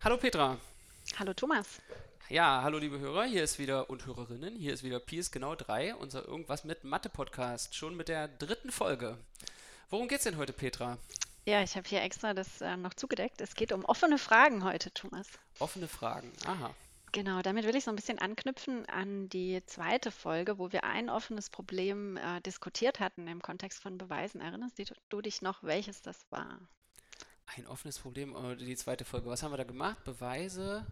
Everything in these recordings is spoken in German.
Hallo Petra. Hallo Thomas. Ja, hallo liebe Hörer, hier ist wieder und Hörerinnen, hier ist wieder Pies genau 3, unser Irgendwas mit Mathe-Podcast, schon mit der dritten Folge. Worum geht's denn heute, Petra? Ja, ich habe hier extra das äh, noch zugedeckt. Es geht um offene Fragen heute, Thomas. Offene Fragen, aha. Genau, damit will ich so ein bisschen anknüpfen an die zweite Folge, wo wir ein offenes Problem äh, diskutiert hatten im Kontext von Beweisen. Erinnerst du dich noch, welches das war? Ein offenes Problem, die zweite Folge. Was haben wir da gemacht? Beweise.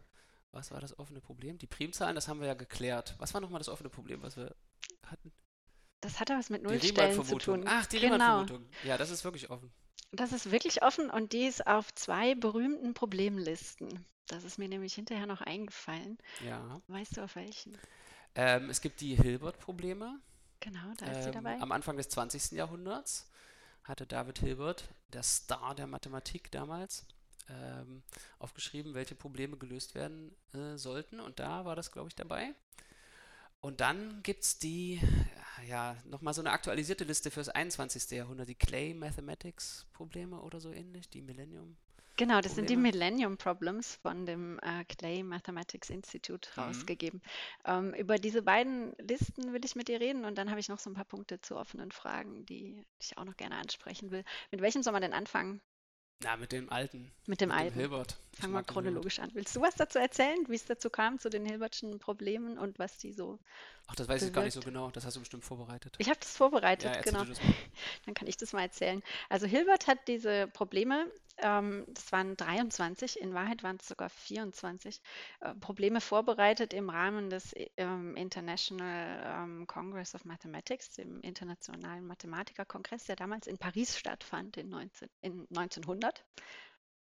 Was war das offene Problem? Die Primzahlen, das haben wir ja geklärt. Was war nochmal das offene Problem, was wir hatten? Das hatte was mit Nullstellen zu tun. Ach, die Genau. Riemann-Vermutung. Ja, das ist wirklich offen. Das ist wirklich offen und die ist auf zwei berühmten Problemlisten. Das ist mir nämlich hinterher noch eingefallen. Ja. Weißt du auf welchen? Ähm, es gibt die Hilbert-Probleme. Genau, da ist sie Ähm, dabei. am Anfang des 20. Jahrhunderts hatte David Hilbert, der Star der Mathematik damals, ähm, aufgeschrieben, welche Probleme gelöst werden äh, sollten. Und da war das, glaube ich, dabei. Und dann gibt es die, ja, nochmal so eine aktualisierte Liste fürs 21. Jahrhundert, die Clay Mathematics Probleme oder so ähnlich, die Millennium. Genau, das sind die. Millennium Problems von dem äh, Clay Mathematics Institute Mhm. rausgegeben. Ähm, über diese beiden Listen will ich mit dir reden und dann habe ich noch so ein paar Punkte zu offenen Fragen, die ich auch noch gerne ansprechen will. Mit welchem soll man denn anfangen? Na, mit dem alten, Mit dem mit dem alten. Hilbert. Ich Fangen wir den Hilbert. chronologisch an. Willst du was dazu erzählen, wie es dazu kam, zu den Hilbertschen Problemen und was die so Ach, das weiß ich gar nicht so bewirkt? genau. Das hast du bestimmt vorbereitet. Ich habe das Ja, vorbereitet, erzähl genau. das. Dann kann ich das mal erzählen. Also Hilbert hat diese Probleme, ähm, das waren 23, in Wahrheit waren es sogar 24, äh, Probleme vorbereitet im Rahmen des ähm, International ähm, Congress of Mathematics, dem internationalen Mathematikerkongress, der damals in Paris stattfand in, 19, in 1900.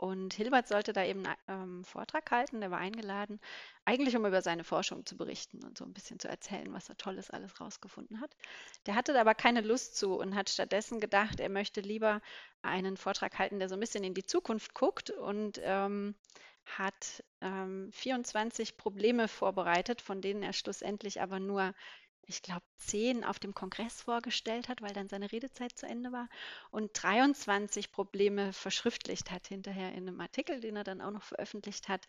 Und Hilbert sollte da eben einen ähm, Vortrag halten, der war eingeladen, eigentlich um über seine Forschung zu berichten und so ein bisschen zu erzählen, was er Tolles alles rausgefunden hat. Der hatte da aber keine Lust zu und hat stattdessen gedacht, er möchte lieber einen Vortrag halten, der so ein bisschen in die Zukunft guckt und ähm, hat ähm, 24 Probleme vorbereitet, von denen er schlussendlich aber nur, ich glaube, 10 auf dem Kongress vorgestellt hat, weil dann seine Redezeit zu Ende war und 23 Probleme verschriftlicht hat hinterher in einem Artikel, den er dann auch noch veröffentlicht hat,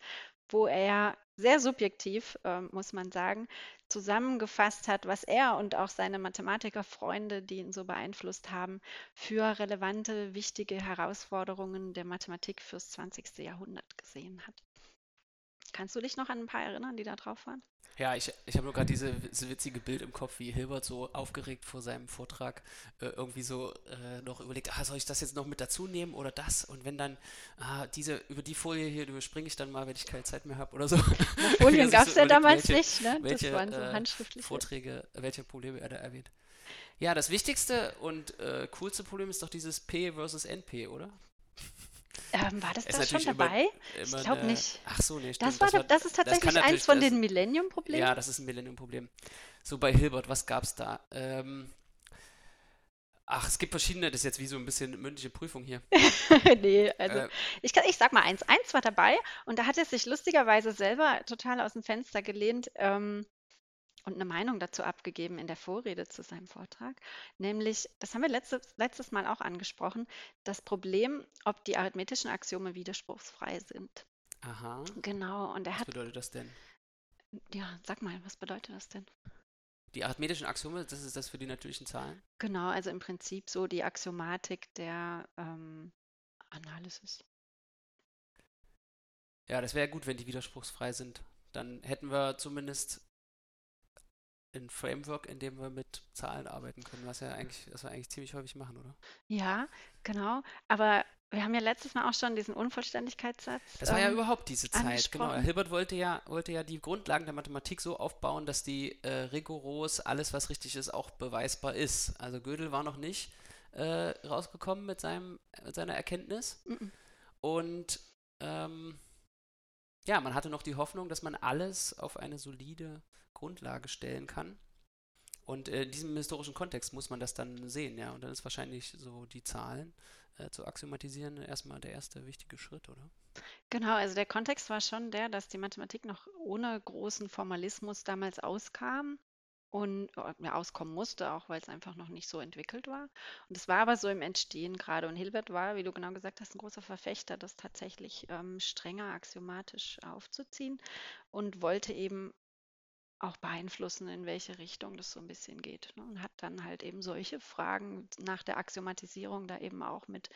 wo er sehr subjektiv, ähm, muss man sagen, zusammengefasst hat, was er und auch seine Mathematikerfreunde, die ihn so beeinflusst haben, für relevante, wichtige Herausforderungen der Mathematik fürs 20. Jahrhundert gesehen hat. Kannst du dich noch an ein paar erinnern, die da drauf waren? Ja, ich, ich habe nur gerade diese, dieses witzige Bild im Kopf, wie Hilbert so aufgeregt vor seinem Vortrag äh, irgendwie so äh, noch überlegt, ah, soll ich das jetzt noch mit dazu nehmen oder das? Und wenn dann, ah, diese, über die Folie hier überspringe ich dann mal, wenn ich keine Zeit mehr habe oder so. Folien gab es so ja damals welche, nicht, ne? Das welche waren so äh, handschriftliche. Vorträge, welche Probleme er da erwähnt. Ja, das wichtigste und äh, coolste Problem ist doch dieses P versus NP, oder? Ähm, war das Ist da schon natürlich immer, dabei? immer Ich glaube nicht. Ach so, nee, Das, stimmt. war, Das war, da- das ist das kann tatsächlich eins natürlich, von das, den Millennium-Problemen. ja, das ist ein Millennium-Problem. So bei Hilbert, was gab's da? Ähm, ach, es gibt verschiedene, das ist jetzt wie so ein bisschen mündliche Prüfung hier. nee, also Äh, ich, kann, ich sag mal eins. Eins war dabei und da hat er sich lustigerweise selber total aus dem Fenster gelehnt ähm, und eine Meinung dazu abgegeben in der Vorrede zu seinem Vortrag. Nämlich, das haben wir letztes, letztes Mal auch angesprochen, das Problem, ob die arithmetischen Axiome widerspruchsfrei sind. aha, Genau, und er was hat, bedeutet das denn? ja, sag mal, was bedeutet das denn? Die arithmetischen Axiome, das ist das für die natürlichen Zahlen? Genau, also im Prinzip so die Axiomatik der ähm, Analysis. Ja, das wäre gut, wenn die widerspruchsfrei sind. Dann hätten wir zumindest ein Framework, in dem wir mit Zahlen arbeiten können, was ja eigentlich, was wir eigentlich ziemlich häufig machen, oder? Ja, genau. Aber wir haben ja letztes Mal auch schon diesen Unvollständigkeitssatz Das war ja ähm, überhaupt diese Zeit, genau. Hilbert wollte ja, wollte ja die Grundlagen der Mathematik so aufbauen, dass die äh, rigoros alles, was richtig ist, auch beweisbar ist. Also Gödel war noch nicht äh, rausgekommen mit seinem, mit seiner Erkenntnis. Mhm. Und ähm, ja, man hatte noch die Hoffnung, dass man alles auf eine solide Grundlage stellen kann. Und äh, in diesem historischen Kontext muss man das dann sehen, ja. Und dann ist wahrscheinlich so die Zahlen äh, zu axiomatisieren erstmal der erste wichtige Schritt, oder? Genau, also der Kontext war schon der, dass die Mathematik noch ohne großen Formalismus damals auskam und äh, ja, auskommen musste, auch weil es einfach noch nicht so entwickelt war. Und es war aber so im Entstehen gerade. Und Hilbert war, wie du genau gesagt hast, ein großer Verfechter, das tatsächlich ähm, strenger axiomatisch aufzuziehen und wollte eben auch beeinflussen, in welche Richtung das so ein bisschen geht. Ne? Und hat dann halt eben solche Fragen nach der Axiomatisierung da eben auch mit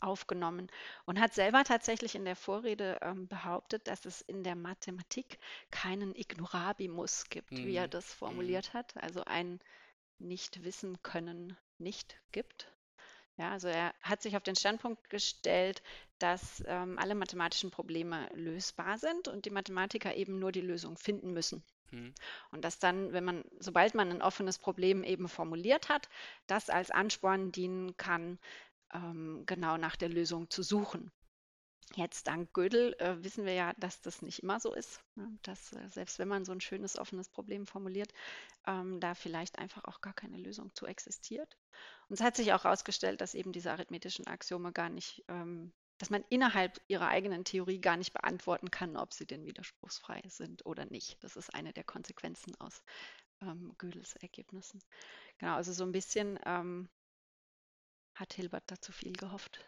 aufgenommen und hat selber tatsächlich in der Vorrede ähm, behauptet, dass es in der Mathematik keinen Ignorabimus gibt, wie er Mhm. das Mhm. formuliert hat, also ein nicht wissen können nicht gibt. Ja, also er hat sich auf den Standpunkt gestellt, dass ähm, alle mathematischen Probleme lösbar sind und die Mathematiker eben nur die Lösung finden müssen. Mhm. Und dass dann, wenn man, sobald man ein offenes Problem eben formuliert hat, das als Ansporn dienen kann, ähm, genau nach der Lösung zu suchen. Jetzt dank Gödel äh, wissen wir ja, dass das nicht immer so ist, ne? dass äh, selbst wenn man so ein schönes offenes Problem formuliert, ähm, da vielleicht einfach auch gar keine Lösung zu existiert. Und es hat sich auch herausgestellt, dass eben diese arithmetischen Axiome gar nicht, ähm, dass man innerhalb ihrer eigenen Theorie gar nicht beantworten kann, ob sie denn widerspruchsfrei sind oder nicht. Das ist eine der Konsequenzen aus ähm, Gödels Ergebnissen. Genau, also so ein bisschen ähm, hat Hilbert da zu viel gehofft.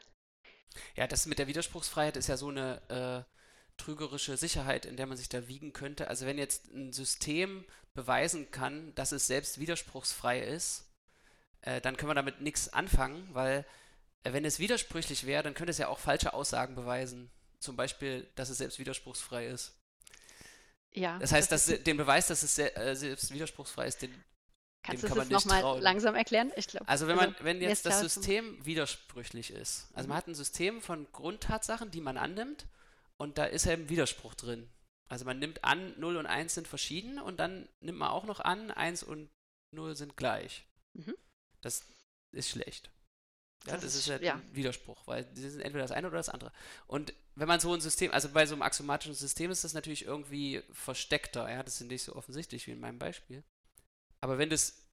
Ja, das mit der Widerspruchsfreiheit ist ja so eine äh, trügerische Sicherheit, in der man sich da wiegen könnte. Also wenn jetzt ein System beweisen kann, dass es selbst widerspruchsfrei ist, äh, dann können wir damit nichts anfangen, weil äh, wenn es widersprüchlich wäre, dann könnte es ja auch falsche Aussagen beweisen. Zum Beispiel, dass es selbst widerspruchsfrei ist. Ja, Das heißt, das dass den Beweis, dass es äh, selbst widerspruchsfrei ist, den, kannst dem du kann das man nochmal langsam erklären? Ich glaube, Also wenn man, wenn mir jetzt das System widersprüchlich ist, also man Mhm. hat ein System von Grundtatsachen, die man annimmt und da ist eben Widerspruch drin. Also man nimmt an, 0 und 1 sind verschieden und dann nimmt man auch noch an, 1 und 0 sind gleich. Mhm. Das ist schlecht. Ja, Das das, ist halt ja. ein Widerspruch, weil sie sind entweder das eine oder das andere. Und wenn man so ein System, also bei so einem axiomatischen System ist das natürlich irgendwie versteckter, ja, das ist nicht so offensichtlich wie in meinem Beispiel. Aber wenn das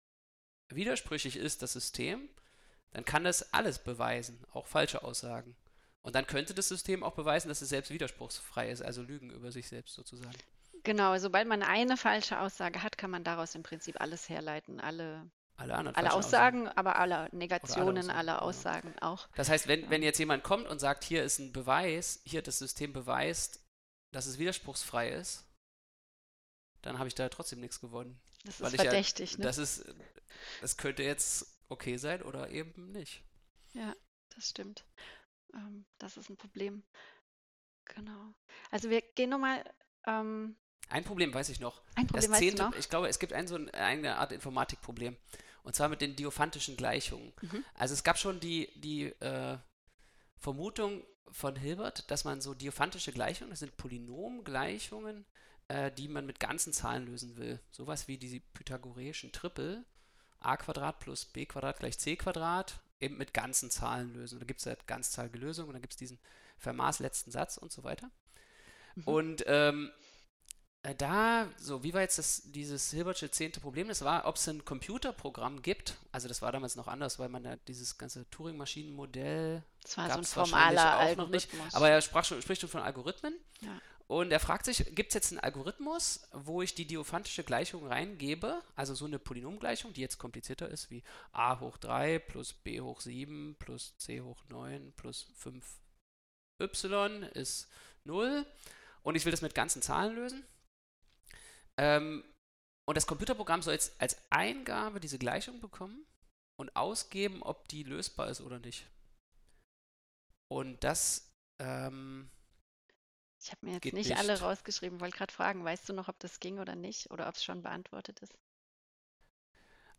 widersprüchlich ist, das System, dann kann das alles beweisen, auch falsche Aussagen. Und dann könnte das System auch beweisen, dass es selbst widerspruchsfrei ist, also Lügen über sich selbst sozusagen. Genau, sobald man eine falsche Aussage hat, kann man daraus im Prinzip alles herleiten. Alle, Alle alle falschen Aussagen, aber alle Negationen, Aussagen, alle genau. Aussagen auch. Das heißt, wenn, Ja. wenn jetzt jemand kommt und sagt, hier ist ein Beweis, hier das System beweist, dass es widerspruchsfrei ist, dann habe ich da trotzdem nichts gewonnen. Das ist ich ja- verdächtig, ne? Das ist, das könnte jetzt okay sein oder eben nicht. Ja, das stimmt. Ähm, das ist ein Problem. Genau. Also wir gehen nochmal. Ähm, Ein Problem weiß ich noch. ein Problem das weißt du zehnte, noch? ich glaube, es gibt ein, so ein, eine Art Informatikproblem. Und zwar mit den diophantischen Gleichungen. Mhm. Also es gab schon die, die äh, Vermutung von Hilbert, dass man so diophantische Gleichungen, das sind Polynomgleichungen, äh, die man mit ganzen Zahlen lösen will. Sowas wie die pythagoreischen Trippel, a Quadrat plus b Quadrat gleich c Quadrat, eben mit ganzen Zahlen lösen. Da gibt es halt ganzzahlige Lösungen und dann gibt es diesen Fermats letzten Satz und so weiter. Mhm. Und ähm, äh, da, so, wie war jetzt das, dieses Hilbertsche zehnte Problem? Das war, ob es ein Computerprogramm gibt. Also das war damals noch anders, weil man ja dieses ganze Turing-Maschinen-Modell Das war so ein formaler auch noch nicht. Algorithmus. Aber er sprach schon, spricht schon von Algorithmen. Ja. Und er fragt sich, gibt es jetzt einen Algorithmus, wo ich die diophantische Gleichung reingebe, also so eine Polynomgleichung, die jetzt komplizierter ist, wie a hoch 3 plus b hoch 7 plus c hoch 9 plus 5y ist 0 und ich will das mit ganzen Zahlen lösen. Ähm, und das Computerprogramm soll jetzt als Eingabe diese Gleichung bekommen und ausgeben, ob die lösbar ist oder nicht. Und das ähm, ich habe mir jetzt geht nicht, alle nicht. rausgeschrieben, wollte gerade fragen, weißt du noch, ob das ging oder nicht? Oder ob es schon beantwortet ist?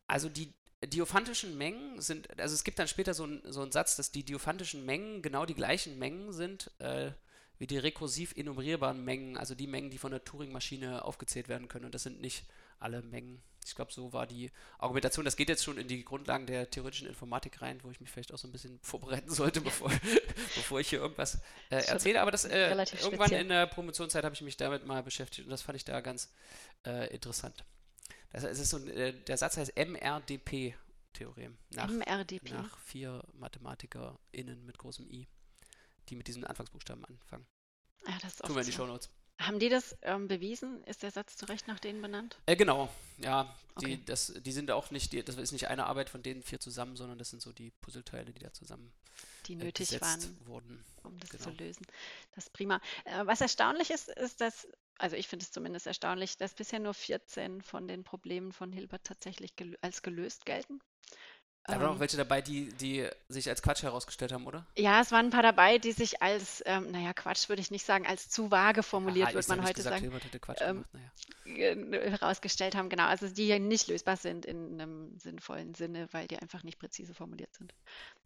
Also die diophantischen Mengen sind, also es gibt dann später so, ein, so einen Satz, dass die diophantischen Mengen genau die gleichen Mengen sind äh, wie die rekursiv enumerierbaren Mengen, also die Mengen, die von der Turing-Maschine aufgezählt werden können. Und das sind nicht alle Mengen. Ich glaube, so war die Argumentation. Das geht jetzt schon in die Grundlagen der theoretischen Informatik rein, wo ich mich vielleicht auch so ein bisschen vorbereiten sollte, bevor, bevor ich hier irgendwas äh, erzähle. Aber das äh, irgendwann speziell. in der Promotionszeit habe ich mich damit mal beschäftigt und das fand ich da ganz äh, interessant. Das, es ist so, äh, der Satz heißt MRDP-Theorem. Nach, MRDP. nach vier MathematikerInnen mit großem I, die mit diesen Anfangsbuchstaben anfangen. Ja, das ist Tun wir in die oft so. Haben die das ähm, bewiesen? Ist der Satz zu Recht nach denen benannt? Äh, genau, ja. Die, Okay. das, die sind auch nicht, die, das ist nicht eine Arbeit von denen vier zusammen, sondern das sind so die Puzzleteile, die da zusammen Die äh, nötig waren, wurden. um das zu Genau. lösen. Das ist prima. Äh, was erstaunlich ist, ist, dass, also ich finde es zumindest erstaunlich, dass bisher nur 14 von den Problemen von Hilbert tatsächlich gelö als gelöst gelten. Da waren auch Ähm, welche dabei, die, die sich als Quatsch herausgestellt haben, oder? ja, es waren ein paar dabei, die sich als, ähm, naja, Quatsch würde ich nicht sagen, als zu vage formuliert, würde man heute gesagt, sagen, Hilbert hätte Quatsch ähm, gemacht. Naja. ge- herausgestellt haben. Genau, also die ja nicht lösbar sind in einem sinnvollen Sinne, weil die einfach nicht präzise formuliert sind.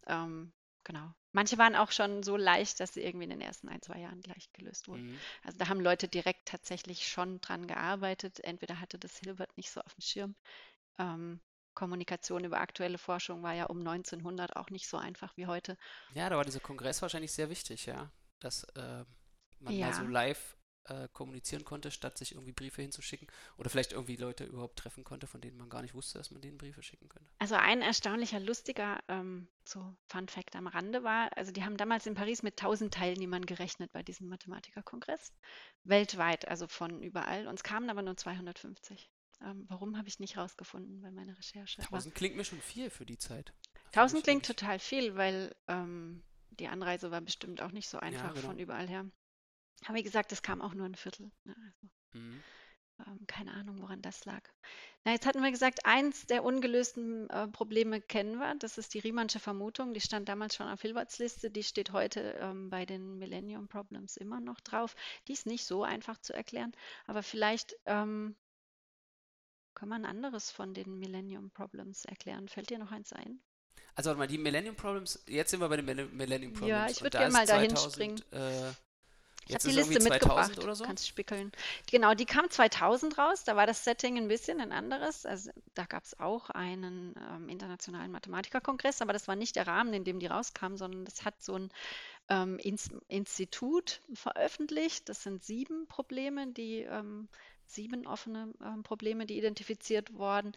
Ähm, genau. Manche waren auch schon so leicht, dass sie irgendwie in den ersten ein, zwei Jahren gleich gelöst wurden. Mhm. Also da haben Leute direkt tatsächlich schon dran gearbeitet. Entweder hatte das Hilbert nicht so auf dem Schirm. Ähm, Kommunikation über aktuelle Forschung war ja um 1900 auch nicht so einfach wie heute. Ja, da war dieser Kongress wahrscheinlich sehr wichtig, ja. Dass äh, man mal so Ja. live äh, kommunizieren konnte, statt sich irgendwie Briefe hinzuschicken. Oder vielleicht irgendwie Leute überhaupt treffen konnte, von denen man gar nicht wusste, dass man denen Briefe schicken könnte. Also ein erstaunlicher, lustiger ähm, so Fun Fact am Rande war, also die haben damals in Paris mit 1000 Teilnehmern gerechnet bei diesem Mathematikerkongress, weltweit, also von überall. Uns kamen aber nur 250. Ähm, warum habe ich nicht rausgefunden bei meiner Recherche? Aber 1000 klingt mir schon viel für die Zeit. Finde 1000 ich klingt total viel, weil ähm, die Anreise war bestimmt auch nicht so einfach genau. von überall her. Aber wie gesagt, es kam auch nur ein Viertel. Ne? Also, Mhm. ähm, keine Ahnung, woran das lag. Na, jetzt hatten wir gesagt, eins der ungelösten äh, Probleme kennen wir. Das ist die Riemannsche Vermutung. Die stand damals schon auf Hilberts Liste. Die steht heute ähm, bei den Millennium Problems immer noch drauf. Die ist nicht so einfach zu erklären, aber vielleicht ähm, kann man ein anderes von den Millennium Problems erklären. Fällt dir noch eins ein? Also warte mal, die Millennium Problems, jetzt sind wir bei den Mille- Millennium Problems. Ja, ich und würd da mal dahin 2000, springen. Äh, Ich habe die Liste 2000 mitgebracht. oder so. Kannst spickeln. Genau, die kam 2000 raus. Da war das Setting ein bisschen ein anderes. Also da gab es auch einen ähm, internationalen Mathematikerkongress, aber das war nicht der Rahmen, in dem die rauskam, sondern das hat so ein ähm, Ins Institut veröffentlicht. Das sind sieben Probleme, die ähm, sieben offene ähm, Probleme, die identifiziert wurden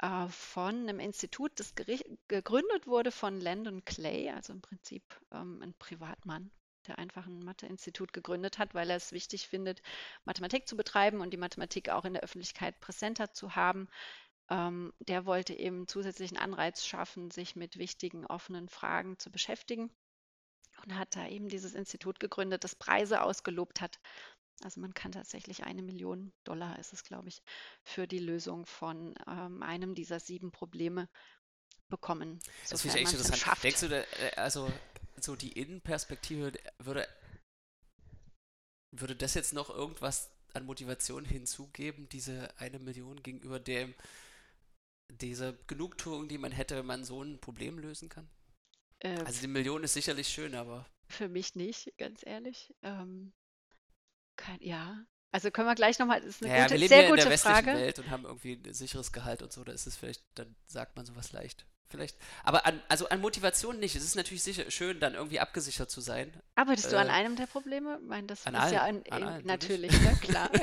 äh, von einem Institut, das gegründet wurde von Landon Clay, also im Prinzip ähm, ein Privatmann, der einfach ein Matheinstitut gegründet hat, weil er es wichtig findet, Mathematik zu betreiben und die Mathematik auch in der Öffentlichkeit präsenter zu haben. Ähm, der wollte eben zusätzlichen Anreiz schaffen, sich mit wichtigen offenen Fragen zu beschäftigen und hat da eben dieses Institut gegründet, das Preise ausgelobt hat. Also man kann tatsächlich eine Million Dollar, ist es, glaube ich, für die Lösung von ähm, einem dieser sieben Probleme bekommen, Das finde ich echt interessant. schafft. Denkst du, da, äh, also so die Innenperspektive würde, würde das jetzt noch irgendwas an Motivation hinzugeben, diese eine Million gegenüber dem, dieser Genugtuung, die man hätte, wenn man so ein Problem lösen kann? Äh, Also die Million ist sicherlich schön, aber Für mich nicht, ganz ehrlich. Ähm, kein, ja. Also können wir gleich nochmal, das ist eine ja, wir gute, leben sehr ja in der gute westlichen Frage. Welt und haben irgendwie ein sicheres Gehalt und so, da ist es vielleicht, dann sagt man sowas leicht. Vielleicht. Aber an, also an Motivation nicht. Es ist natürlich sicher schön, dann irgendwie abgesichert zu sein. Arbeitest du an Äh, einem der Probleme? Ich meine, das ist ja allen, ein, an in- allen, natürlich, ne, klar.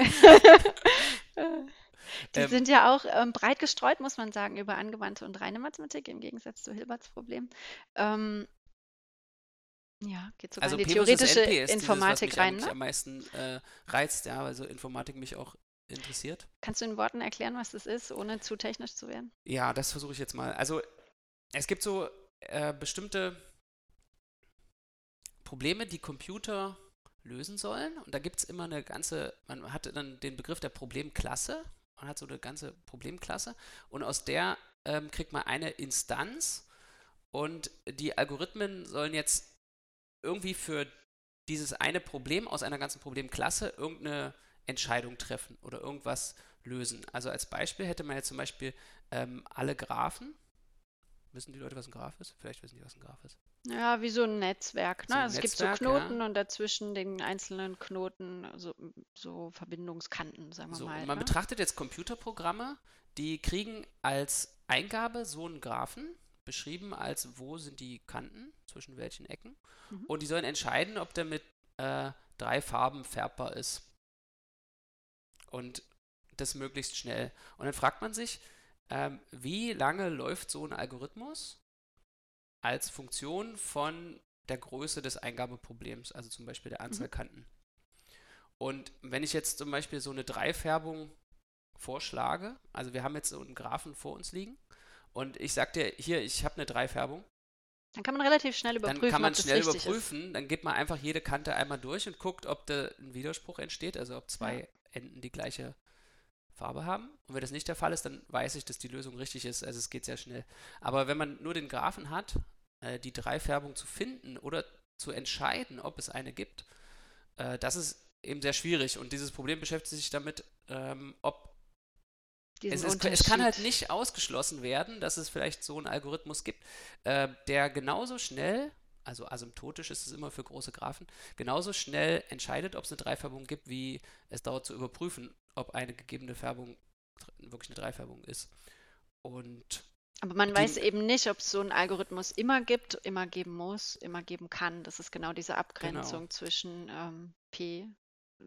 Die Ähm, sind ja auch ähm, breit gestreut, muss man sagen, über angewandte und reine Mathematik, im Gegensatz zu Hilberts Problem. Ähm, ja, geht sogar Also in die P theoretische ist dieses, was Informatik mich rein, ne? am meisten äh, reizt, ja, also Informatik mich auch interessiert. Kannst du in Worten erklären, was das ist, ohne zu technisch zu werden? Ja, das versuche ich jetzt mal. Also es gibt so äh, bestimmte Probleme, die Computer lösen sollen. Und da gibt es immer eine ganze, man hat dann den Begriff der Problemklasse. Man hat so eine ganze Problemklasse. Und aus der ähm, kriegt man eine Instanz. Und die Algorithmen sollen jetzt irgendwie für dieses eine Problem aus einer ganzen Problemklasse irgendeine Entscheidung treffen oder irgendwas lösen. Also als Beispiel hätte man jetzt zum Beispiel ähm, alle Graphen. Wissen die Leute, was ein Graph ist? Vielleicht wissen die, was ein Graph ist. Ja, wie so ein Netzwerk, So ne? ein Also es gibt so Netzwerk, Knoten ja. und dazwischen den einzelnen Knoten so, so Verbindungskanten, sagen wir So, mal. und man ne? betrachtet jetzt Computerprogramme, die kriegen als Eingabe so einen Graphen, beschrieben als wo sind die Kanten, zwischen welchen Ecken. Mhm. Und die sollen entscheiden, ob der mit äh, drei Farben färbbar ist. Und das möglichst schnell. Und dann fragt man sich, ähm, wie lange läuft so ein Algorithmus als Funktion von der Größe des Eingabeproblems, also zum Beispiel der Anzahl Kanten. Und wenn ich jetzt zum Beispiel so eine Dreifärbung vorschlage, also wir haben jetzt so einen Graphen vor uns liegen und ich sage dir, hier, ich habe eine Dreifärbung. Dann kann man relativ schnell überprüfen, Dann kann man schnell überprüfen, ist. dann geht man einfach jede Kante einmal durch und guckt, ob da ein Widerspruch entsteht, also ob zwei Ja. Enden die gleiche Farbe haben. Und wenn das nicht der Fall ist, dann weiß ich, dass die Lösung richtig ist. Also es geht sehr schnell. Aber wenn man nur den Graphen hat, äh, die Dreifärbung zu finden oder zu entscheiden, ob es eine gibt, äh, das ist eben sehr schwierig. Und dieses Problem beschäftigt sich damit, ähm, ob es, ist, es kann halt nicht ausgeschlossen werden, dass es vielleicht so einen Algorithmus gibt, äh, der genauso schnell, also asymptotisch ist es immer für große Graphen, genauso schnell entscheidet, ob es eine Dreifärbung gibt, wie es dauert zu überprüfen, ob eine gegebene Färbung wirklich eine Dreifärbung ist. Und Aber man die- weiß eben nicht, ob es so einen Algorithmus immer gibt, immer geben muss, immer geben kann. Das ist genau diese Abgrenzung zwischen ähm, P,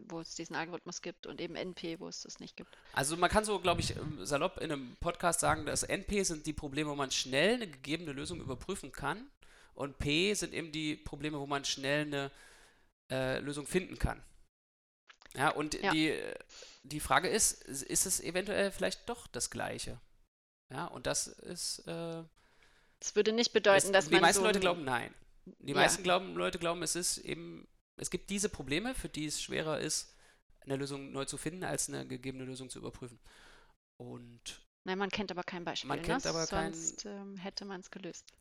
wo es diesen Algorithmus gibt, und eben NP, wo es das nicht gibt. also man kann so, glaube ich, ähm, salopp in einem Podcast sagen, dass NP sind die Probleme, wo man schnell eine gegebene Lösung überprüfen kann und P sind eben die Probleme, wo man schnell eine äh, Lösung finden kann. Ja, und Ja. Die, die Frage ist, ist es eventuell vielleicht doch das Gleiche? Ja, und das ist, äh, Das würde nicht bedeuten, es, dass die man meisten so Leute glauben nein. Die Ja. meisten glauben, Leute glauben, es ist eben, es gibt diese Probleme, für die es schwerer ist, eine Lösung neu zu finden, als eine gegebene Lösung zu überprüfen. Und Nein, man kennt aber kein Beispiel. Man kennt ne? aber kein- Sonst ähm, hätte man es gelöst.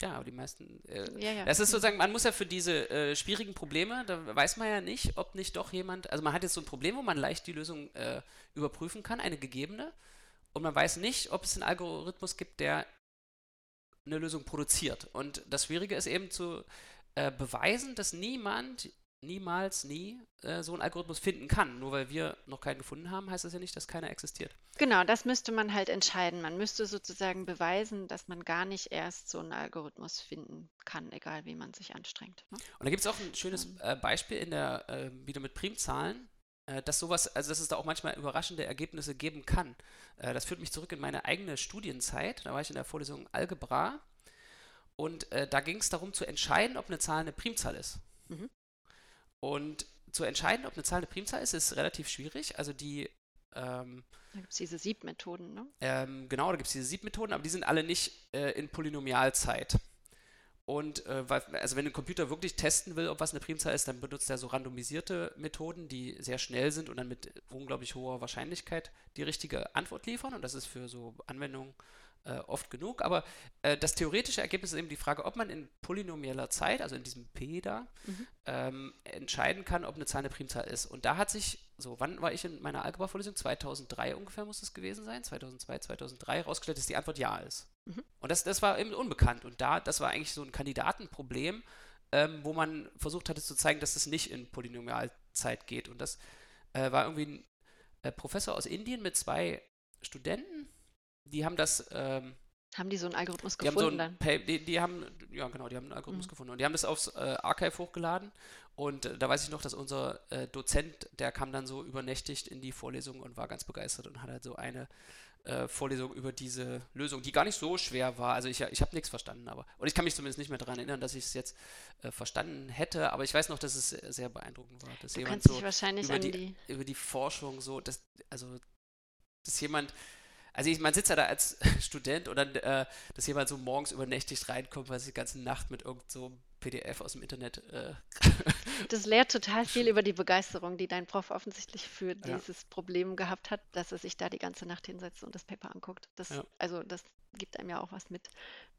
ja, aber die meisten, äh, Ja, ja. Das ist sozusagen, man muss ja für diese äh, schwierigen Probleme, da weiß man ja nicht, ob nicht doch jemand, also man hat jetzt so ein Problem, wo man leicht die Lösung äh, überprüfen kann, eine gegebene, und man weiß nicht, ob es einen Algorithmus gibt, der eine Lösung produziert. Und das Schwierige ist eben zu äh, beweisen, dass niemand, niemals, nie äh, so einen Algorithmus finden kann. Nur weil wir noch keinen gefunden haben, heißt das ja nicht, dass keiner existiert. Genau, das müsste man halt entscheiden. Man müsste sozusagen beweisen, dass man gar nicht erst so einen Algorithmus finden kann, egal wie man sich anstrengt. Ne? Und da gibt es auch ein schönes äh, Beispiel in der, äh, wieder mit Primzahlen, äh, dass sowas, also dass es da auch manchmal überraschende Ergebnisse geben kann. Äh, das führt mich zurück in meine eigene Studienzeit. Da war ich in der Vorlesung Algebra und äh, da ging es darum zu entscheiden, ob eine Zahl eine Primzahl ist. Mhm. Und zu entscheiden, ob eine Zahl eine Primzahl ist, ist relativ schwierig. Also die ähm, Da gibt es diese Siebmethoden. Ne? ähm, genau, da gibt es diese Siebmethoden, aber die sind alle nicht äh, in Polynomialzeit. Und äh, weil, also wenn ein Computer wirklich testen will, ob was eine Primzahl ist, dann benutzt er so randomisierte Methoden, die sehr schnell sind und dann mit unglaublich hoher Wahrscheinlichkeit die richtige Antwort liefern. Und das ist für so Anwendungen äh, oft genug. Aber äh, das theoretische Ergebnis ist eben die Frage, ob man in polynomieller Zeit, also in diesem P da, Mhm. ähm, entscheiden kann, ob eine Zahl eine Primzahl ist. Und da hat sich, so, wann war ich in meiner Algebra-Vorlesung? 2003 ungefähr muss es gewesen sein, 2002, 2003, herausgestellt, dass die Antwort ja ist. Mhm. Und das, das war eben unbekannt. Und da, das war eigentlich so ein Kandidatenproblem, ähm, wo man versucht hatte zu zeigen, dass es nicht in Polynomialzeit geht. Und das äh, war irgendwie ein äh, Professor aus Indien mit zwei Studenten, die haben das ähm, Haben die so einen Algorithmus die haben so gefunden ein die, die haben, ja genau, die haben einen Algorithmus Mhm. gefunden und die haben das aufs äh, Archive hochgeladen und äh, da weiß ich noch, dass unser äh, Dozent, der kam dann so übernächtigt in die Vorlesung und war ganz begeistert und hat halt so eine äh, Vorlesung über diese Lösung, die gar nicht so schwer war. Also ich, ich habe nichts verstanden, aber und ich kann mich zumindest nicht mehr daran erinnern, dass ich es jetzt äh, verstanden hätte, aber ich weiß noch, dass es sehr, beeindruckend war, dass Du jemand kannst so dich wahrscheinlich über an die- die. über die Forschung so, dass, also, dass jemand, also ich, man sitzt ja da als Student und dann, äh, dass jemand so morgens übernächtigt reinkommt, weil sie die ganze Nacht mit irgend so einem PDF aus dem Internet, äh, Das lehrt total viel über die Begeisterung, die dein Prof offensichtlich für Ja. dieses Problem gehabt hat, dass er sich da die ganze Nacht hinsetzt und das Paper anguckt. Das, Ja. Also das gibt einem ja auch was mit.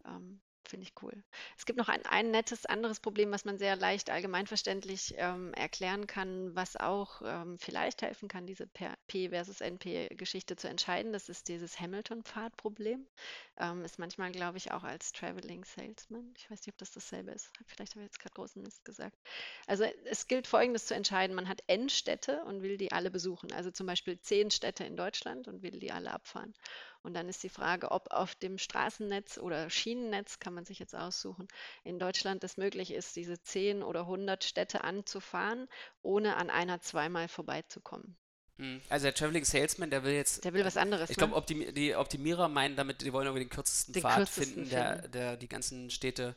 Ähm, Finde ich cool. Es gibt noch ein, ein nettes anderes Problem, was man sehr leicht allgemeinverständlich ähm, erklären kann, was auch ähm, vielleicht helfen kann, diese P versus NP-Geschichte zu entscheiden. Das ist dieses Hamilton-Pfad-Problem. Ähm, ist manchmal, glaube ich, auch als Traveling Salesman. Ich weiß nicht, ob das dasselbe ist. Vielleicht habe ich jetzt gerade großen Mist gesagt. Also es gilt Folgendes zu entscheiden. Man hat N Städte und will die alle besuchen. Also zum Beispiel zehn Städte in Deutschland und will die alle abfahren. Und dann ist die Frage, ob auf dem Straßennetz oder Schienennetz, kann man sich jetzt aussuchen, in Deutschland es möglich ist, diese 10 oder 100 Städte anzufahren, ohne an einer zweimal vorbeizukommen. hm. also der Traveling Salesman, der will jetzt, Der will was anderes. ich ne? glaube, Optimi die Optimierer meinen damit, die wollen irgendwie den kürzesten Den Pfad kürzesten finden, der, finden. der die ganzen Städte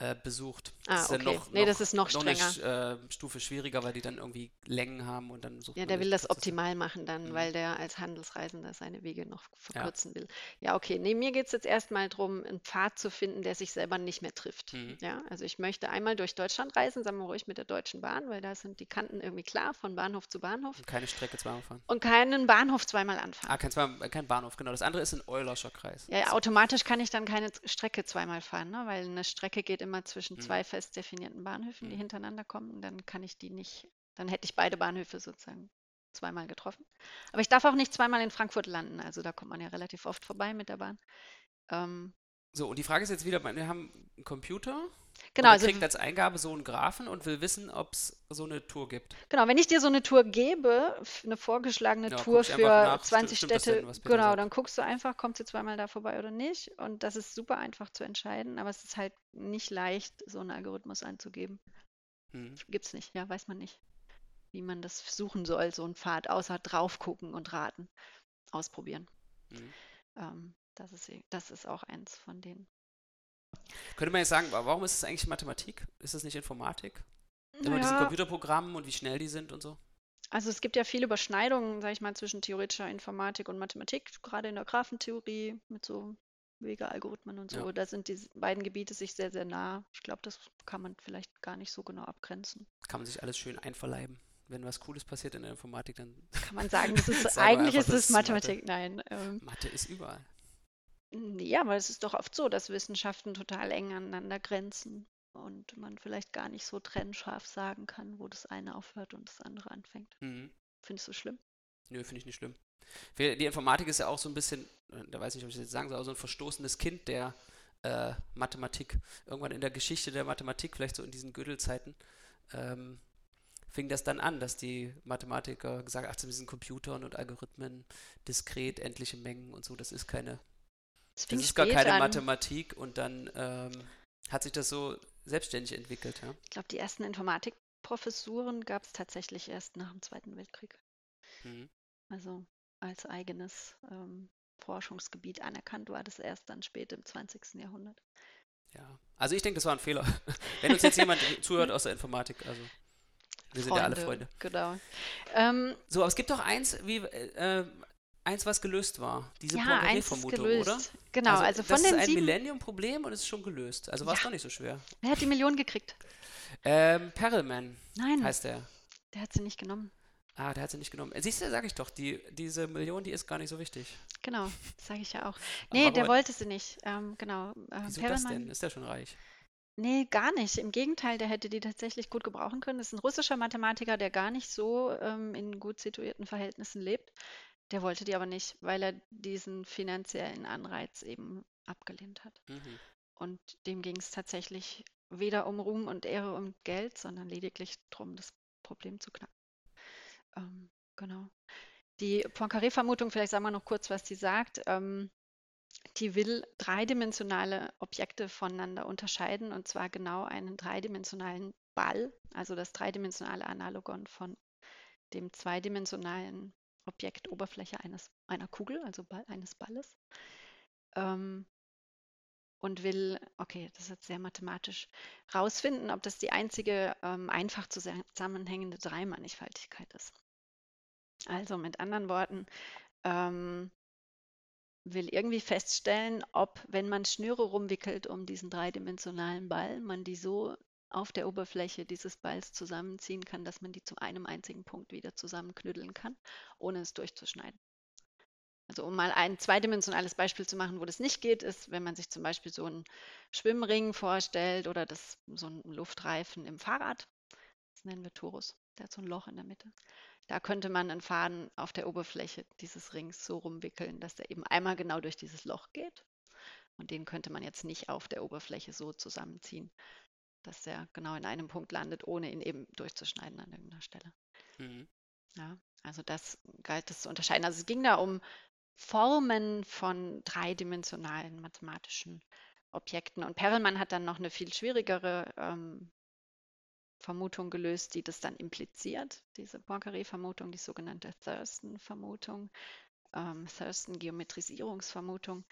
äh, besucht. Ah, Das ist okay. ja noch, Nee, das ist noch noch eine strenger. Äh, Stufe schwieriger, weil die dann irgendwie Längen haben und dann sucht Ja, der will das optimal machen dann, Mhm. weil der als Handelsreisender seine Wege noch Ja. verkürzen will. Ja, okay. Nee, mir geht es jetzt erstmal darum, einen Pfad zu finden, der sich selber nicht mehr trifft. Mhm. Ja, also ich möchte einmal durch Deutschland reisen, sagen wir ruhig mit der Deutschen Bahn, weil da sind die Kanten irgendwie klar, von Bahnhof zu Bahnhof. Und keine Strecke zweimal fahren. Und keinen Bahnhof zweimal anfahren. Ah, kein, zweimal, kein Bahnhof, genau. Das andere ist ein Eulerscher Kreis. Ja, ja, automatisch kann ich dann keine Strecke zweimal fahren, ne? weil eine Strecke geht immer zwischen Mhm. zwei fest definierten Bahnhöfen, die Mhm. hintereinander kommen. Dann kann ich die nicht, dann hätte ich beide Bahnhöfe sozusagen zweimal getroffen. Aber ich darf auch nicht zweimal in Frankfurt landen. Also da kommt man ja relativ oft vorbei mit der Bahn. Ähm, So, und die Frage ist jetzt wieder, wir haben einen Computer genau, und also kriegt als Eingabe so einen Graphen und will wissen, ob es so eine Tour gibt. Genau, wenn ich dir so eine Tour gebe, eine vorgeschlagene Ja, Tour für nach, stimmt- 20 stimmt das Städte, denn, genau, sagt? dann guckst du einfach, kommt sie zweimal da vorbei oder nicht. Und das ist super einfach zu entscheiden, aber es ist halt nicht leicht, so einen Algorithmus anzugeben. Mhm. Gibt's nicht, ja, weiß man nicht, wie man das suchen soll, so ein Pfad, außer drauf gucken und raten, ausprobieren. Mhm. Ähm, das ist, das ist auch eins von denen. Könnte man jetzt sagen, wa- warum ist es eigentlich Mathematik? Ist es nicht Informatik? Immer diesen Naja, Computerprogrammen und wie schnell die sind und so? Also es gibt ja viele Überschneidungen, sage ich mal, zwischen theoretischer Informatik und Mathematik, gerade in der Graphentheorie mit so Wege-Algorithmen und so. Ja. Da sind die beiden Gebiete sich sehr, sehr nah. Ich glaube, das kann man vielleicht gar nicht so genau abgrenzen. Kann man sich alles schön einverleiben. Wenn was Cooles passiert in der Informatik, dann Kann man sagen, das ist eigentlich einfach, ist es ist Mathe. Mathematik. Nein. Ähm, Mathe ist überall. Nee, aber es ist doch oft so, dass Wissenschaften total eng aneinander grenzen und man vielleicht gar nicht so trennscharf sagen kann, wo das eine aufhört und das andere anfängt. Mhm. Findest du schlimm? Nö, finde ich nicht schlimm. Die Informatik ist ja auch so ein bisschen, äh, da weiß ich nicht, ob ich das jetzt sagen soll, aber so ein verstoßenes Kind der äh, Mathematik. Irgendwann in der Geschichte der Mathematik, vielleicht so in diesen Gödelzeiten, ähm, fing das dann an, dass die Mathematiker gesagt haben, ach, mit diesen Computern und Algorithmen, diskret, endliche Mengen und so, das ist keine, Das das ist gar keine an. Mathematik und dann ähm, hat sich das so selbstständig entwickelt, ja. Ich glaube, die ersten Informatikprofessuren gab es tatsächlich erst nach dem Zweiten Weltkrieg. Mhm. Also als eigenes ähm, Forschungsgebiet anerkannt war das erst dann spät im 20. Jahrhundert. Ja, also ich denke, das war ein Fehler. Wenn uns jetzt jemand zuhört aus der Informatik, also wir sind ja alle Freunde. Genau. Ähm, So, aber es gibt doch eins, wie, äh, eins, was gelöst war. Diese ja, gelöst. oder? Genau, also, von das den ist ein sieben. Millennium-Problem und es ist schon gelöst. Also war es Ja. doch nicht so schwer. Wer hat die Million gekriegt? Ähm, Perelman Nein, heißt der. der hat sie nicht genommen. Ah, der hat sie nicht genommen. Siehst du, sag ich doch, die, diese Million, die ist gar nicht so wichtig. Genau, sage ich ja auch. Aber Nee, der warum- wollte sie nicht. Ähm, genau. Äh, Wieso das denn? Ist der schon reich? Nee, gar nicht. Im Gegenteil, der hätte die tatsächlich gut gebrauchen können. Das ist ein russischer Mathematiker, der gar nicht so ähm, in gut situierten Verhältnissen lebt. Der wollte die aber nicht, weil er diesen finanziellen Anreiz eben abgelehnt hat. Mhm. Und dem ging es tatsächlich weder um Ruhm und Ehre und Geld, sondern lediglich darum, das Problem zu knacken. Ähm, genau. Die Poincaré-Vermutung, vielleicht sagen wir noch kurz, was die sagt. Ähm, die will dreidimensionale Objekte voneinander unterscheiden und zwar genau einen dreidimensionalen Ball, also das dreidimensionale Analogon von dem zweidimensionalen Objekt Oberfläche eines, einer Kugel, also Ball, eines Balles. Ähm, und will, okay, das ist jetzt sehr mathematisch, rausfinden, ob das die einzige ähm, einfach zusammenhängende Dreimannigfaltigkeit ist. Also mit anderen Worten, ähm, will irgendwie feststellen, ob, wenn man Schnüre rumwickelt um diesen dreidimensionalen Ball, man die so auf der Oberfläche dieses Balls zusammenziehen kann, dass man die zu einem einzigen Punkt wieder zusammenknüdeln kann, ohne es durchzuschneiden. Also um mal ein zweidimensionales Beispiel zu machen, wo das nicht geht, ist, wenn man sich zum Beispiel so einen Schwimmring vorstellt oder das, so einen Luftreifen im Fahrrad. Das nennen wir Torus. Der hat so ein Loch in der Mitte. Da könnte man einen Faden auf der Oberfläche dieses Rings so rumwickeln, dass der eben einmal genau durch dieses Loch geht. Und den könnte man jetzt nicht auf der Oberfläche so zusammenziehen, dass der genau in einem Punkt landet, ohne ihn eben durchzuschneiden an irgendeiner Stelle. Mhm. Ja, also das galt es zu unterscheiden. Also es ging da um Formen von dreidimensionalen mathematischen Objekten. Und Perelman hat dann noch eine viel schwierigere ähm, Vermutung gelöst, die das dann impliziert, diese Poincaré-Vermutung, die sogenannte Thurston-Vermutung, ähm, Thurston-Geometrisierungsvermutung.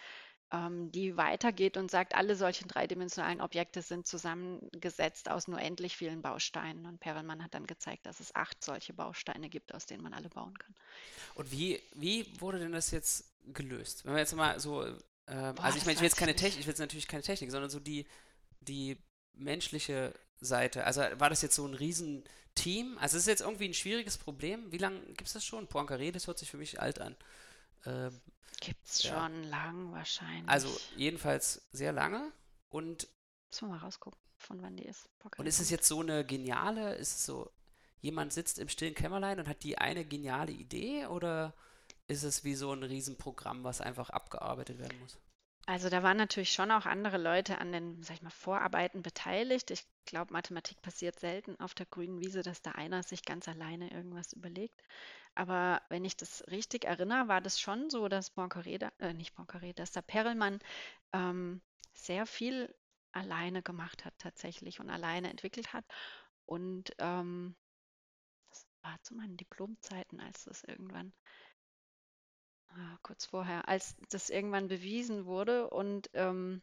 Ähm, die weitergeht und sagt, alle solchen dreidimensionalen Objekte sind zusammengesetzt aus nur endlich vielen Bausteinen. Und Perelmann hat dann gezeigt, dass es acht solche Bausteine gibt, aus denen man alle bauen kann. Und wie, wie wurde denn das jetzt gelöst? Wenn wir jetzt mal so, ähm, Boah, also ich meine, ich will jetzt keine Technik, ich will jetzt natürlich keine Technik, sondern so die, die menschliche Seite. Also war das jetzt so ein Riesenteam? Also es ist jetzt irgendwie ein schwieriges Problem. Wie lange gibt es das schon? Poincaré, das hört sich für mich alt an. Ähm, Gibt es ja. schon lang wahrscheinlich. Also jedenfalls sehr lange und. Müssen wir mal rausgucken, von wann die ist. Pocket und ist es jetzt so eine geniale, ist es so, jemand sitzt im stillen Kämmerlein und hat die eine geniale Idee oder ist es wie so ein Riesenprogramm, was einfach abgearbeitet werden muss? Also da waren natürlich schon auch andere Leute an den, sag ich mal, Vorarbeiten beteiligt. Ich glaube, Mathematik passiert selten auf der grünen Wiese, dass da einer sich ganz alleine irgendwas überlegt. Aber wenn ich das richtig erinnere, war das schon so, dass Poincaré, äh, nicht Poincaré, dass der Perelmann ähm, sehr viel alleine gemacht hat tatsächlich und alleine entwickelt hat. Und ähm, das war zu meinen Diplomzeiten, als das irgendwann ah, kurz vorher, als das irgendwann bewiesen wurde und ähm,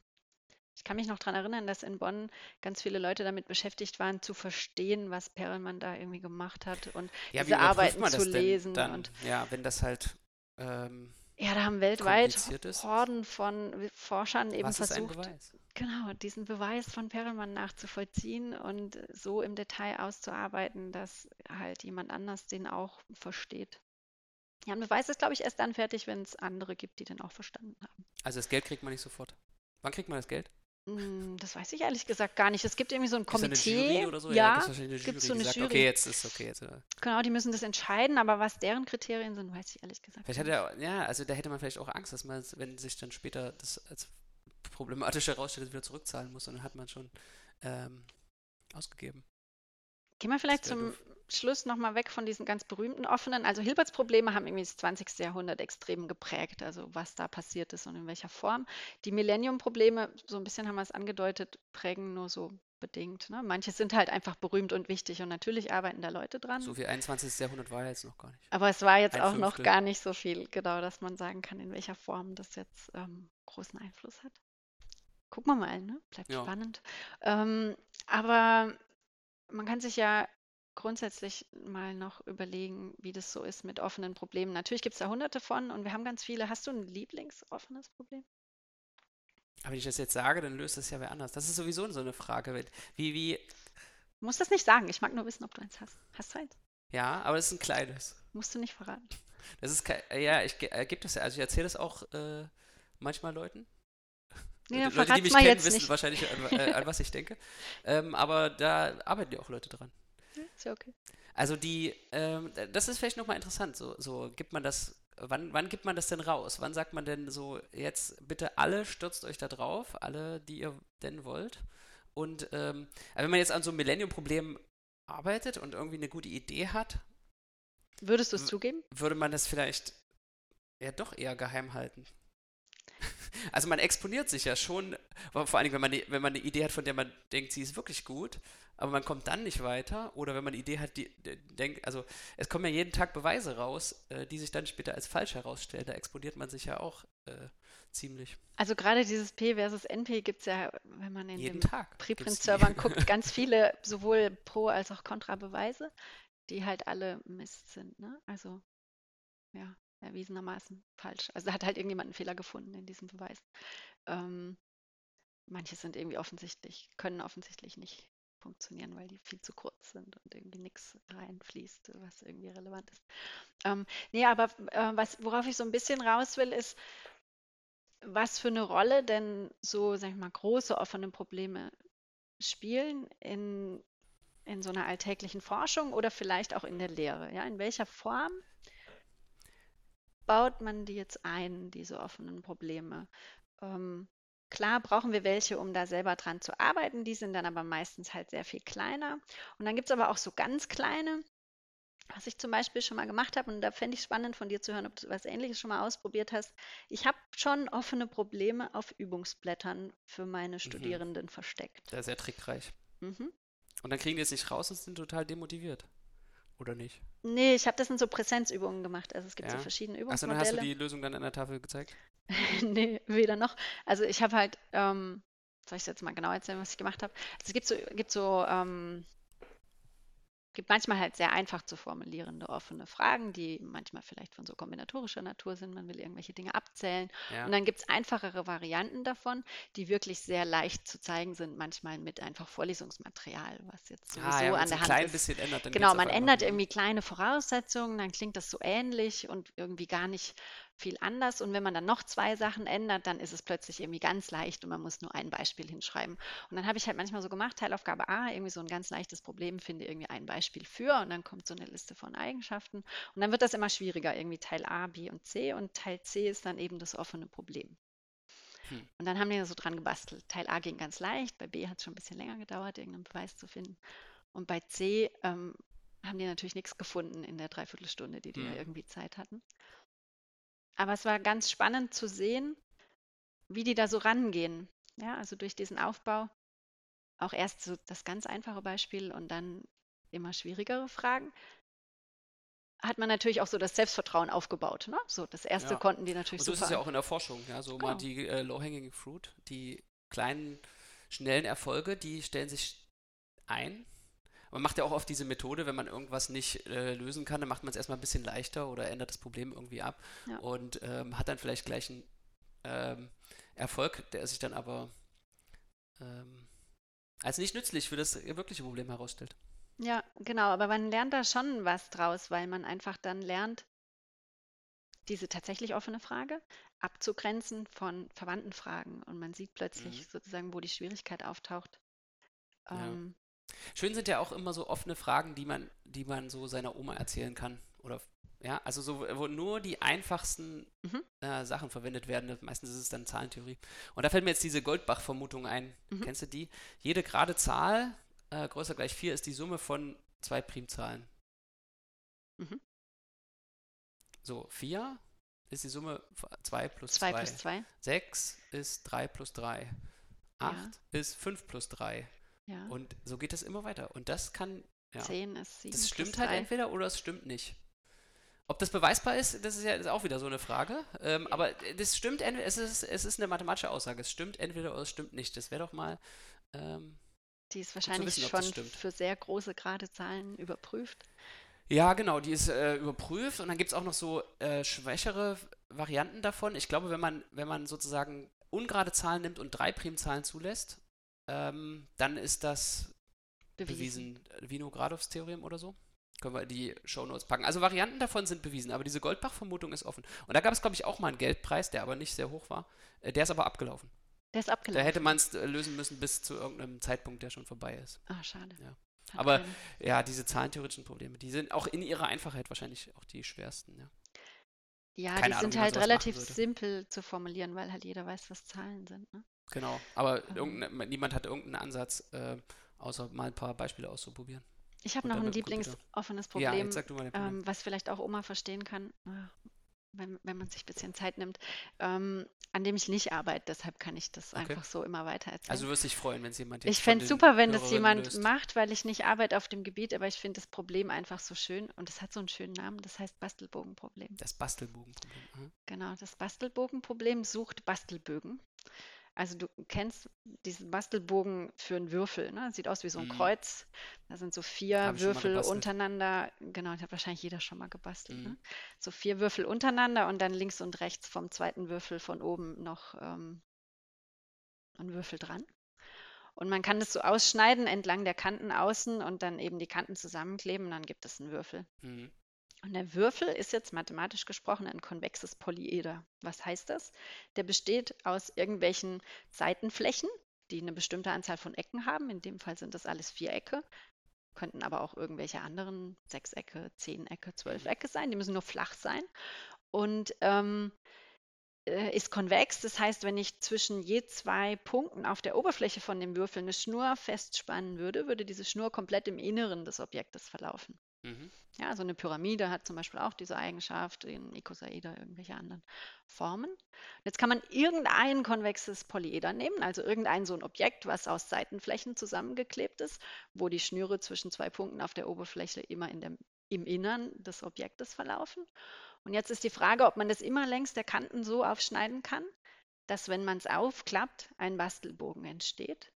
ich kann mich noch daran erinnern, dass in Bonn ganz viele Leute damit beschäftigt waren, zu verstehen, was Perelmann da irgendwie gemacht hat und ja, diese Arbeiten zu lesen. Dann, und, ja, wenn das halt. Ähm, ja, da haben weltweit Horden von Forschern eben versucht, genau diesen Beweis von Perelmann nachzuvollziehen und so im Detail auszuarbeiten, dass halt jemand anders den auch versteht. Ja, ein Beweis ist, glaube ich, erst dann fertig, wenn es andere gibt, die den auch verstanden haben. Also das Geld kriegt man nicht sofort. Wann kriegt man das Geld? Hm, das weiß ich ehrlich gesagt gar nicht. Es gibt irgendwie so ein Komitee. Ist eine Jury oder so? Ja, ja es gibt so eine gesagt, Jury. Okay, jetzt ist okay. Jetzt, äh. Genau, die müssen das entscheiden, aber was deren Kriterien sind, weiß ich ehrlich gesagt. Vielleicht hat er, ja, also da hätte man vielleicht auch Angst, dass man, wenn sich dann später das als problematisch herausstellt, wieder zurückzahlen muss und dann hat man schon ähm, ausgegeben. Gehen wir vielleicht zum doof. Schluss nochmal weg von diesen ganz berühmten offenen. Also Hilberts Probleme haben irgendwie das 20. Jahrhundert extrem geprägt, also was da passiert ist und in welcher Form. Die Millennium-Probleme, so ein bisschen haben wir es angedeutet, prägen nur so bedingt. Ne? Manche sind halt einfach berühmt und wichtig und natürlich arbeiten da Leute dran. So viel 21. Jahrhundert war jetzt noch gar nicht. Aber es war jetzt Ein auch Fünftel. noch gar nicht so viel, genau, dass man sagen kann, in welcher Form das jetzt ähm, großen Einfluss hat. Gucken wir mal, ne? Bleibt ja. spannend. Ähm, aber man kann sich ja grundsätzlich mal noch überlegen, wie das so ist mit offenen Problemen. Natürlich gibt es da hunderte von und wir haben ganz viele. Hast du ein Lieblingsoffenes Problem? Aber wenn ich das jetzt sage, dann löst das ja wer anders. Das ist sowieso so eine Frage. Wie, wie. Du musst das nicht sagen. Ich mag nur wissen, ob du eins hast. Hast du eins? Ja, aber es ist ein kleines. Musst du nicht verraten. Das ist kein, ja, ich äh, gibt es also ich erzähle das auch äh, manchmal Leuten. Nee, Leute, die mich kennen, wissen nicht. wahrscheinlich, an, äh, an, was ich denke. Ähm, aber da arbeiten ja auch Leute dran. Ja okay. Also die, ähm, das ist vielleicht nochmal interessant. So, so gibt man das, wann, wann gibt man das denn raus? Wann sagt man denn so, jetzt bitte alle stürzt euch da drauf, alle, die ihr denn wollt? Und ähm, wenn man jetzt an so einem Millennium-Problem arbeitet und irgendwie eine gute Idee hat, würdest du es zugeben? Würde man das vielleicht ja doch eher geheim halten. Also man exponiert sich ja schon, vor allem wenn man, wenn man eine Idee hat, von der man denkt, sie ist wirklich gut, aber man kommt dann nicht weiter. Oder wenn man eine Idee hat, die, denkt, also es kommen ja jeden Tag Beweise raus, äh, die sich dann später als falsch herausstellen. Da exponiert man sich ja auch äh, ziemlich. Also gerade dieses P versus NP gibt es ja, wenn man in jeden den Preprint-Servern guckt, ganz viele sowohl Pro- als auch Kontra-Beweise, die halt alle Mist sind. Ne? Also ja, erwiesenermaßen falsch. Also hat halt irgendjemand einen Fehler gefunden in diesem Beweis. Ähm, manche sind irgendwie offensichtlich, können offensichtlich nicht funktionieren, weil die viel zu kurz sind und irgendwie nichts reinfließt, was irgendwie relevant ist. Ähm, nee, aber äh, was, worauf ich so ein bisschen raus will, ist, was für eine Rolle denn so, sag ich mal, große offene Probleme spielen in, in so einer alltäglichen Forschung oder vielleicht auch in der Lehre. Ja? In welcher Form baut man die jetzt ein, diese offenen Probleme? Ähm, klar brauchen wir welche, um da selber dran zu arbeiten. Die sind dann aber meistens halt sehr viel kleiner. Und dann gibt es aber auch so ganz kleine, was ich zum Beispiel schon mal gemacht habe, und da fände ich spannend von dir zu hören, ob du was Ähnliches schon mal ausprobiert hast. Ich habe schon offene Probleme auf Übungsblättern für meine mhm. Studierenden mhm. versteckt. Sehr, sehr trickreich. Mhm. Und dann kriegen die es nicht raus und sind total demotiviert. Oder nicht? Nee, ich habe das in so Präsenzübungen gemacht. Also es gibt so Ja. verschiedene Achso, dann hast du die Lösung dann an der Tafel gezeigt? Nee, weder noch. Also ich habe halt, ähm, soll ich jetzt mal genau erzählen, was ich gemacht habe? Also es gibt so, gibt so, ähm, gibt manchmal halt sehr einfach zu formulierende offene Fragen, die manchmal vielleicht von so kombinatorischer Natur sind. Man will irgendwelche Dinge abzählen. Ja. Und dann gibt es einfachere Varianten davon, die wirklich sehr leicht zu zeigen sind, manchmal mit einfach Vorlesungsmaterial, was jetzt sowieso Ah, ja, an der ein Hand klein ist. bisschen ändert, dann Genau, man ändert irgendwie kleine Voraussetzungen, dann klingt das so ähnlich und irgendwie gar nicht viel anders. Und wenn man dann noch zwei Sachen ändert, dann ist es plötzlich irgendwie ganz leicht und man muss nur ein Beispiel hinschreiben. Und dann habe ich halt manchmal so gemacht, Teilaufgabe A, irgendwie so ein ganz leichtes Problem, finde irgendwie ein Beispiel für und dann kommt so eine Liste von Eigenschaften. Und dann wird das immer schwieriger, irgendwie Teil A, B und C und Teil C ist dann eben das offene Problem. Hm. Und dann haben die so dran gebastelt. Teil A ging ganz leicht, bei B hat es schon ein bisschen länger gedauert, irgendeinen Beweis zu finden. Und bei C ähm, haben die natürlich nichts gefunden in der Dreiviertelstunde, die die da Hm. irgendwie Zeit hatten. Aber es war ganz spannend zu sehen, wie die da so rangehen. Ja, also durch diesen Aufbau auch erst so das ganz einfache Beispiel und dann immer schwierigere Fragen. Hat man natürlich auch so das Selbstvertrauen aufgebaut. Ne? So, das erste Ja. konnten die natürlich Und so ist super. es ja auch in der Forschung, ja, so mal Genau. die äh, low-hanging fruit, die kleinen, schnellen Erfolge, die stellen sich ein. Man macht ja auch oft diese Methode, wenn man irgendwas nicht äh, lösen kann, dann macht man es erstmal ein bisschen leichter oder ändert das Problem irgendwie ab Ja. und ähm, hat dann vielleicht gleich einen ähm, Erfolg, der sich dann aber ähm, als nicht nützlich für das wirkliche Problem herausstellt. Ja, genau, aber man lernt da schon was draus, weil man einfach dann lernt, diese tatsächlich offene Frage abzugrenzen von verwandten Fragen. Und man sieht plötzlich Mhm. sozusagen, wo die Schwierigkeit auftaucht. Ja. Ähm, Schön sind ja auch immer so offene Fragen, die man, die man so seiner Oma erzählen kann. Oder ja, also so, wo nur die einfachsten Mhm. äh, Sachen verwendet werden. Meistens ist es dann Zahlentheorie. Und da fällt mir jetzt diese Goldbach-Vermutung ein. Mhm. Kennst du die? Jede gerade Zahl äh, größer gleich 4 ist die Summe von zwei Primzahlen. Mhm. So, 4 ist die Summe 2 plus 2 2. plus 2. 6 ist 3 plus 3. 8 ist 5 plus 3. Ja. Und so geht es immer weiter. Und das kann, ja. 10 ist 7 Das stimmt halt 3. entweder oder es stimmt nicht. Ob das beweisbar ist, das ist ja ist auch wieder so eine Frage. Ähm, aber das stimmt entweder, es ist, es ist eine mathematische Aussage. Es stimmt entweder oder es stimmt nicht. Das wäre doch mal. Ähm, Die ist wahrscheinlich wissen, das schon für sehr große gerade Zahlen überprüft. ja, genau, die ist äh, überprüft und dann gibt es auch noch so äh, schwächere Varianten davon. Ich glaube, wenn man, wenn man sozusagen ungerade Zahlen nimmt und drei Primzahlen zulässt, ähm, dann ist das Bewiesen. bewiesen. Vinogradovs Theorem oder so. Können wir die Shownotes packen. Also Varianten davon sind bewiesen, aber diese Goldbach-Vermutung ist offen. Und da gab es, glaube ich, auch mal einen Geldpreis, der aber nicht sehr hoch war. Äh, Der ist aber abgelaufen. Der ist Da abgelaufen. hätte man es lösen müssen bis zu irgendeinem Zeitpunkt, der schon vorbei ist. Ah, schade. Ja. Aber- keinen- Ja, diese zahlentheoretischen Probleme, die sind auch in ihrer Einfachheit wahrscheinlich auch die schwersten. Ja. Ja, keine die Ahnung, sind halt relativ simpel zu formulieren, weil halt jeder weiß, was Zahlen sind. Ne? Genau. Aber niemand hatte irgendeinen Ansatz, äh, außer mal ein paar Beispiele auszuprobieren. Ich habe noch ein lieblingsoffenes Ja, Problem, dein Problem. ähm, was vielleicht auch Oma verstehen kann, äh, wenn, wenn man sich ein bisschen Zeit nimmt, ähm, an dem ich nicht arbeite. Deshalb kann ich das Okay. einfach so immer weiter erzählen. also du wirst dich freuen, wenn es jemand jetzt ich fände es super, wenn das jemand löst. macht, weil ich nicht arbeite auf dem Gebiet, aber ich finde das Problem einfach so schön und es hat so einen schönen Namen, das heißt Bastelbogenproblem. Das Bastelbogenproblem. aha. Genau, das Bastelbogenproblem sucht Bastelbögen. Also du kennst diesen Bastelbogen für einen Würfel, ne? Sieht aus wie so ein Mhm. Kreuz. Da sind so vier Würfel untereinander. Genau, das hat wahrscheinlich jeder schon mal gebastelt. Mhm. Ne? So vier Würfel untereinander und dann links und rechts vom zweiten Würfel von oben noch ähm, ein Würfel dran. Und man kann das so ausschneiden entlang der Kanten außen und dann eben die Kanten zusammenkleben, dann gibt es einen Würfel. Mhm. Und der Würfel ist jetzt mathematisch gesprochen ein konvexes Polyeder. Was heißt das? Der besteht aus irgendwelchen Seitenflächen, die eine bestimmte Anzahl von Ecken haben. In dem Fall sind das alles Vierecke. Könnten aber auch irgendwelche anderen Sechsecke, Zehnecke, Zwölfecke sein. Die müssen nur flach sein. Und ähm, äh, ist konvex. Das heißt, wenn ich zwischen je zwei Punkten auf der Oberfläche von dem Würfel eine Schnur festspannen würde, würde diese Schnur komplett im Inneren des Objektes verlaufen. Mhm. Ja, so eine Pyramide hat zum Beispiel auch diese Eigenschaft, in Icosaeder, irgendwelche anderen Formen. Jetzt kann man irgendein konvexes Polyeder nehmen, also irgendein so ein Objekt, was aus Seitenflächen zusammengeklebt ist, wo die Schnüre zwischen zwei Punkten auf der Oberfläche immer in der im Innern des Objektes verlaufen. Und jetzt ist die Frage, ob man das immer längs der Kanten so aufschneiden kann, dass wenn man es aufklappt, ein Bastelbogen entsteht.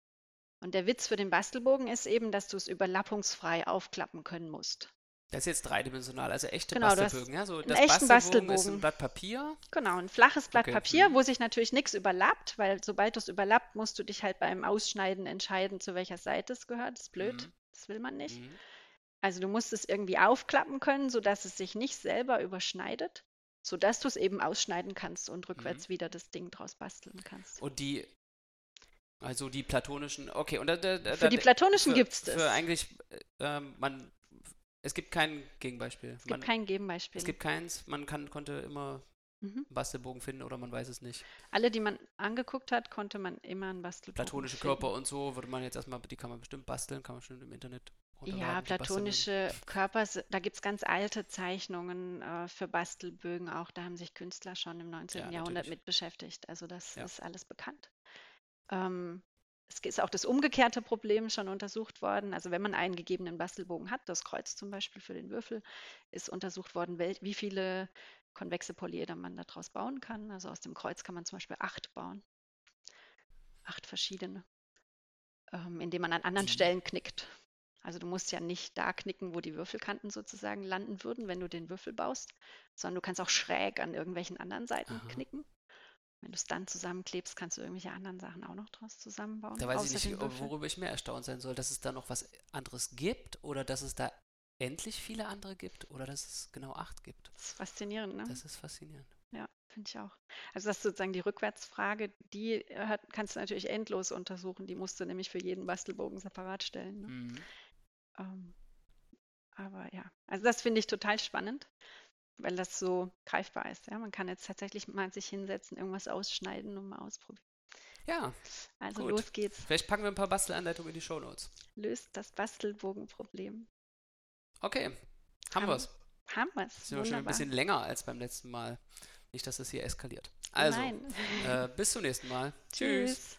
Und der Witz für den Bastelbogen ist eben, dass du es überlappungsfrei aufklappen können musst. Das ist jetzt dreidimensional, also echte Genau, Bastelbögen. Ja? So, das echten Bastelbogen ist ein Blatt Papier. Genau, ein flaches Blatt Okay, Papier, mhm. wo sich natürlich nichts überlappt, weil sobald du es überlappt, musst du dich halt beim Ausschneiden entscheiden, zu welcher Seite es gehört. Das ist blöd, Mhm. das will man nicht. Mhm. Also du musst es irgendwie aufklappen können, sodass es sich nicht selber überschneidet, sodass du es eben ausschneiden kannst und rückwärts wieder das Ding draus basteln kannst. Und die, also die platonischen, okay, und da, da, da, Für die platonischen gibt es das. Für eigentlich, äh, ähm, man, es gibt kein Gegenbeispiel. es man, gibt kein Gegenbeispiel. es gibt keins, man kann, konnte immer Mhm. einen Bastelbogen finden oder man weiß es nicht. Alle, die man angeguckt hat, konnte man immer einen Bastelbogen Platonische finden. Körper und so würde man jetzt erstmal, die kann man bestimmt basteln, kann man bestimmt im Internet. Ja, platonische Körper, da gibt es ganz alte Zeichnungen äh, für Bastelbögen auch. Da haben sich Künstler schon im 19. Ja, Jahrhundert natürlich. mit beschäftigt. Also das Ja. ist alles bekannt. Ähm, es ist auch das umgekehrte Problem schon untersucht worden. Also wenn man einen gegebenen Bastelbogen hat, das Kreuz zum Beispiel für den Würfel, ist untersucht worden, wie viele konvexe Polyeder man daraus bauen kann. Also aus dem Kreuz kann man zum Beispiel acht bauen. Acht verschiedene, ähm, indem man an anderen Die- Stellen knickt. Also du musst ja nicht da knicken, wo die Würfelkanten sozusagen landen würden, wenn du den Würfel baust, sondern du kannst auch schräg an irgendwelchen anderen Seiten Aha. knicken. Wenn du es dann zusammenklebst, kannst du irgendwelche anderen Sachen auch noch draus zusammenbauen. Da weiß ich nicht, worüber ich mehr erstaunt sein soll, dass es da noch was anderes gibt oder dass es da endlich viele andere gibt oder dass es genau acht gibt. Das ist faszinierend, ne? Das ist faszinierend. Ja, finde ich auch. Also das ist sozusagen die Rückwärtsfrage, die äh, hat, kannst du natürlich endlos untersuchen. Die musst du nämlich für jeden Bastelbogen separat stellen. Ne? Mhm. Ähm, aber ja, also das finde ich total spannend, weil das so greifbar ist. Ja, man kann jetzt tatsächlich mal sich hinsetzen, irgendwas ausschneiden und mal ausprobieren. Ja, Also Gut. los geht's. vielleicht packen wir ein paar Bastelanleitungen in die Shownotes. Löst das Bastelbogenproblem. Okay, haben Haben- wir es. Haben wir es. Sind wir schon ein bisschen länger als beim letzten Mal. Nicht, dass es hier eskaliert. Also, äh, bis zum nächsten Mal. Tschüss.